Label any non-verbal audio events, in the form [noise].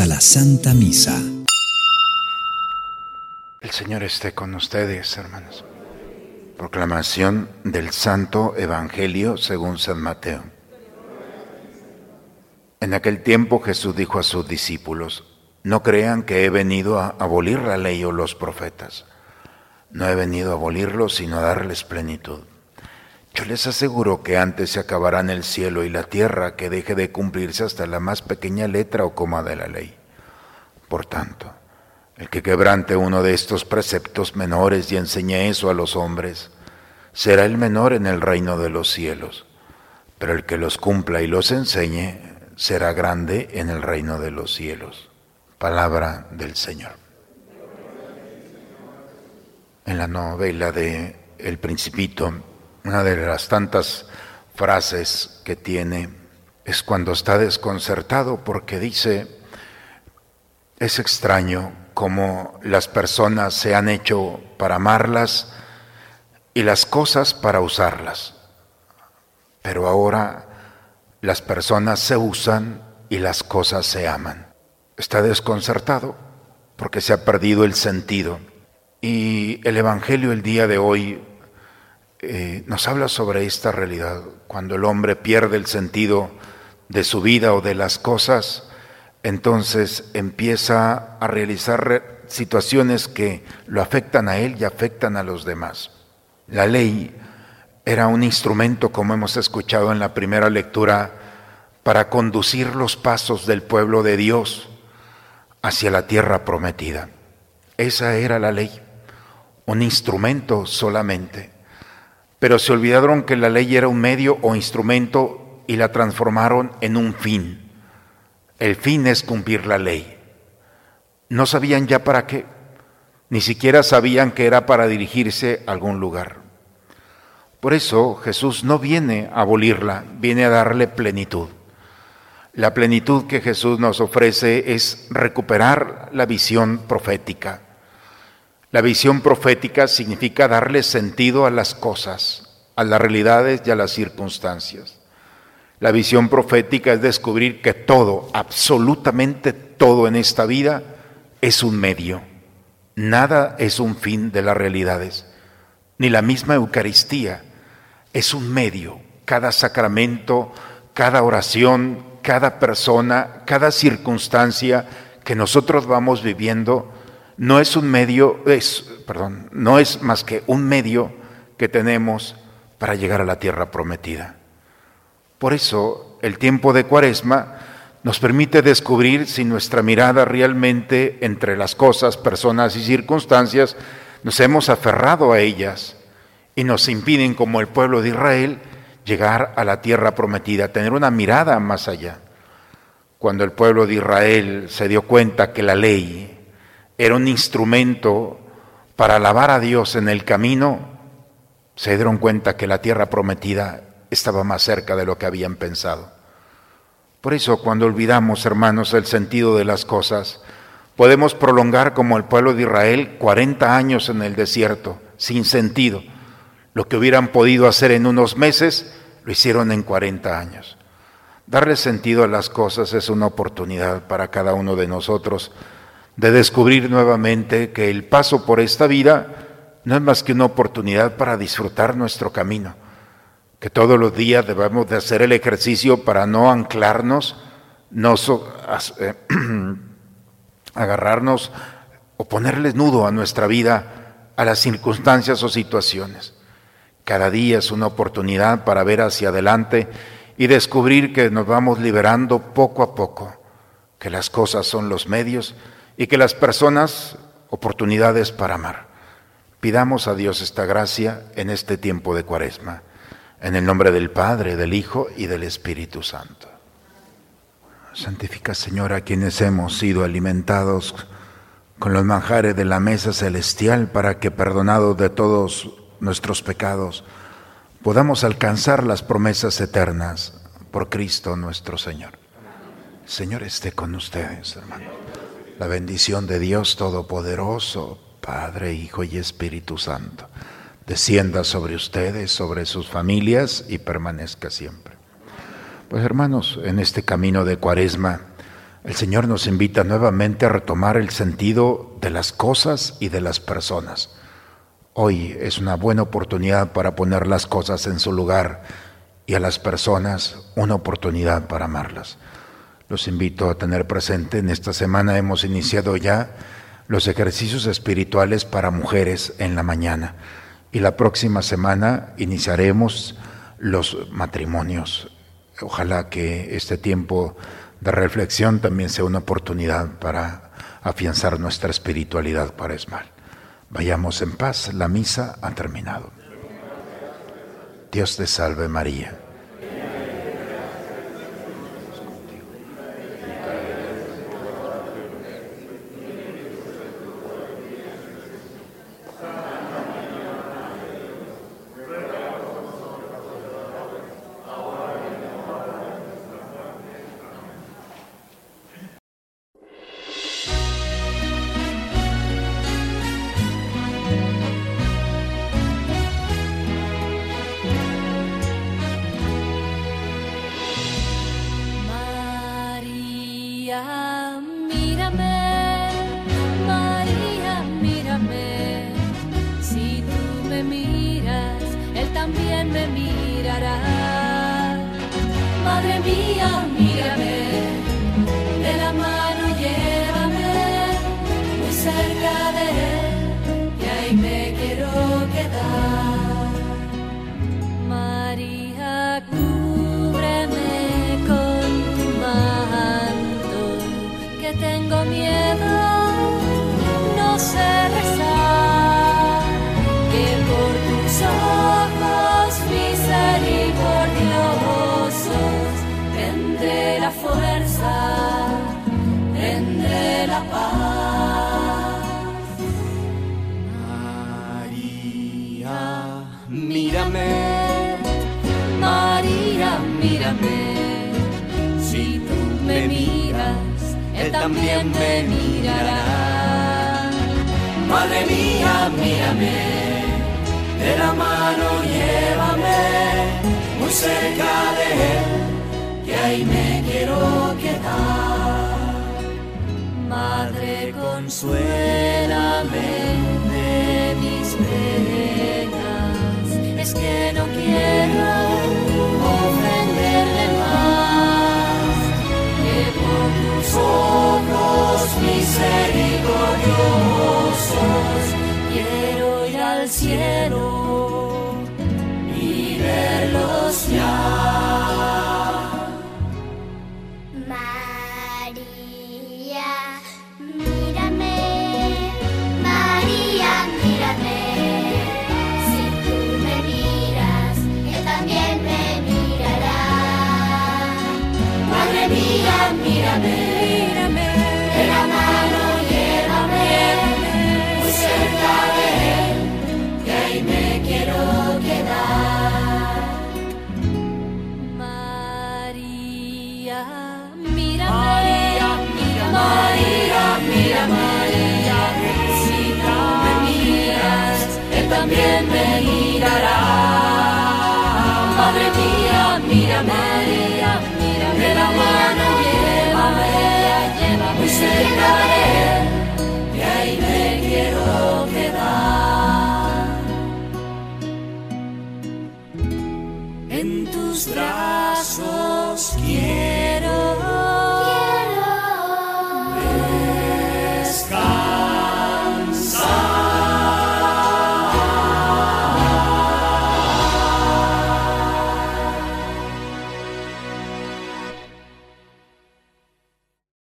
a la Santa Misa. El Señor esté con ustedes, hermanos. Proclamación del Santo Evangelio según San Mateo. En aquel tiempo Jesús dijo a sus discípulos, no crean que he venido a abolir la ley o los profetas. No he venido a abolirlos, sino a darles plenitud. Yo les aseguro que antes se acabarán el cielo y la tierra que deje de cumplirse hasta la más pequeña letra o coma de la ley. Por tanto, el que quebrante uno de estos preceptos menores y enseñe eso a los hombres, será el menor en el reino de los cielos, pero el que los cumpla y los enseñe será grande en el reino de los cielos. Palabra del Señor. En la novela de El Principito, una de las tantas frases que tiene es cuando está desconcertado porque dice, es extraño cómo las personas se han hecho para amarlas y las cosas para usarlas, pero ahora las personas se usan y las cosas se aman. Está desconcertado porque se ha perdido el sentido. Y el Evangelio el día de hoy eh, nos habla sobre esta realidad. Cuando el hombre pierde el sentido de su vida o de las cosas, entonces empieza a realizar situaciones que lo afectan a él y afectan a los demás. La ley era un instrumento, como hemos escuchado en la primera lectura, para conducir los pasos del pueblo de Dios hacia la tierra prometida. Esa era la ley, un instrumento solamente pero se olvidaron que la ley era un medio o instrumento y la transformaron en un fin. El fin es cumplir la ley. No sabían ya para qué, ni siquiera sabían que era para dirigirse a algún lugar. Por eso Jesús no viene a abolirla, viene a darle plenitud. La plenitud que Jesús nos ofrece es recuperar la visión profética la visión profética significa darle sentido a las cosas, a las realidades y a las circunstancias. La visión profética es descubrir que todo, absolutamente todo en esta vida es un medio. Nada es un fin de las realidades. Ni la misma Eucaristía es un medio. Cada sacramento, cada oración, cada persona, cada circunstancia que nosotros vamos viviendo no es un medio, es, perdón, no es más que un medio que tenemos para llegar a la tierra prometida. Por eso el tiempo de Cuaresma nos permite descubrir si nuestra mirada realmente entre las cosas, personas y circunstancias nos hemos aferrado a ellas y nos impiden, como el pueblo de Israel, llegar a la tierra prometida, tener una mirada más allá. Cuando el pueblo de Israel se dio cuenta que la ley, era un instrumento para alabar a Dios en el camino, se dieron cuenta que la tierra prometida estaba más cerca de lo que habían pensado. Por eso cuando olvidamos, hermanos, el sentido de las cosas, podemos prolongar como el pueblo de Israel 40 años en el desierto, sin sentido. Lo que hubieran podido hacer en unos meses, lo hicieron en 40 años. Darle sentido a las cosas es una oportunidad para cada uno de nosotros de descubrir nuevamente que el paso por esta vida no es más que una oportunidad para disfrutar nuestro camino, que todos los días debemos de hacer el ejercicio para no anclarnos, no eh, [clears throat] agarrarnos o ponerle nudo a nuestra vida, a las circunstancias o situaciones. Cada día es una oportunidad para ver hacia adelante y descubrir que nos vamos liberando poco a poco, que las cosas son los medios y que las personas oportunidades para amar. Pidamos a Dios esta gracia en este tiempo de cuaresma, en el nombre del Padre, del Hijo y del Espíritu Santo. Santifica, Señor, a quienes hemos sido alimentados con los manjares de la mesa celestial para que, perdonados de todos nuestros pecados, podamos alcanzar las promesas eternas por Cristo nuestro Señor. Señor esté con ustedes, hermanos. La bendición de Dios Todopoderoso, Padre, Hijo y Espíritu Santo, descienda sobre ustedes, sobre sus familias y permanezca siempre. Pues hermanos, en este camino de cuaresma El Señor nos invita nuevamente a retomar el sentido de las cosas y de las personas. Hoy es una buena oportunidad para poner las cosas en su lugar y a las personas una oportunidad para amarlas. Los invito a tener presente, en esta semana hemos iniciado ya los ejercicios espirituales para mujeres en la mañana y la próxima semana iniciaremos los matrimonios. Ojalá que este tiempo de reflexión también sea una oportunidad para afianzar nuestra espiritualidad para Esmal. Vayamos en paz, la misa ha terminado. Dios te salve María. me mirará. Madre mía, mírame. También me mirará. Madre mía, mírame, de la mano llévame muy cerca de él, que ahí me quiero quedar. Madre, consuélame de mis penas, es que no quiero mírame, María, mírame, de la mano llévame, llévame cerca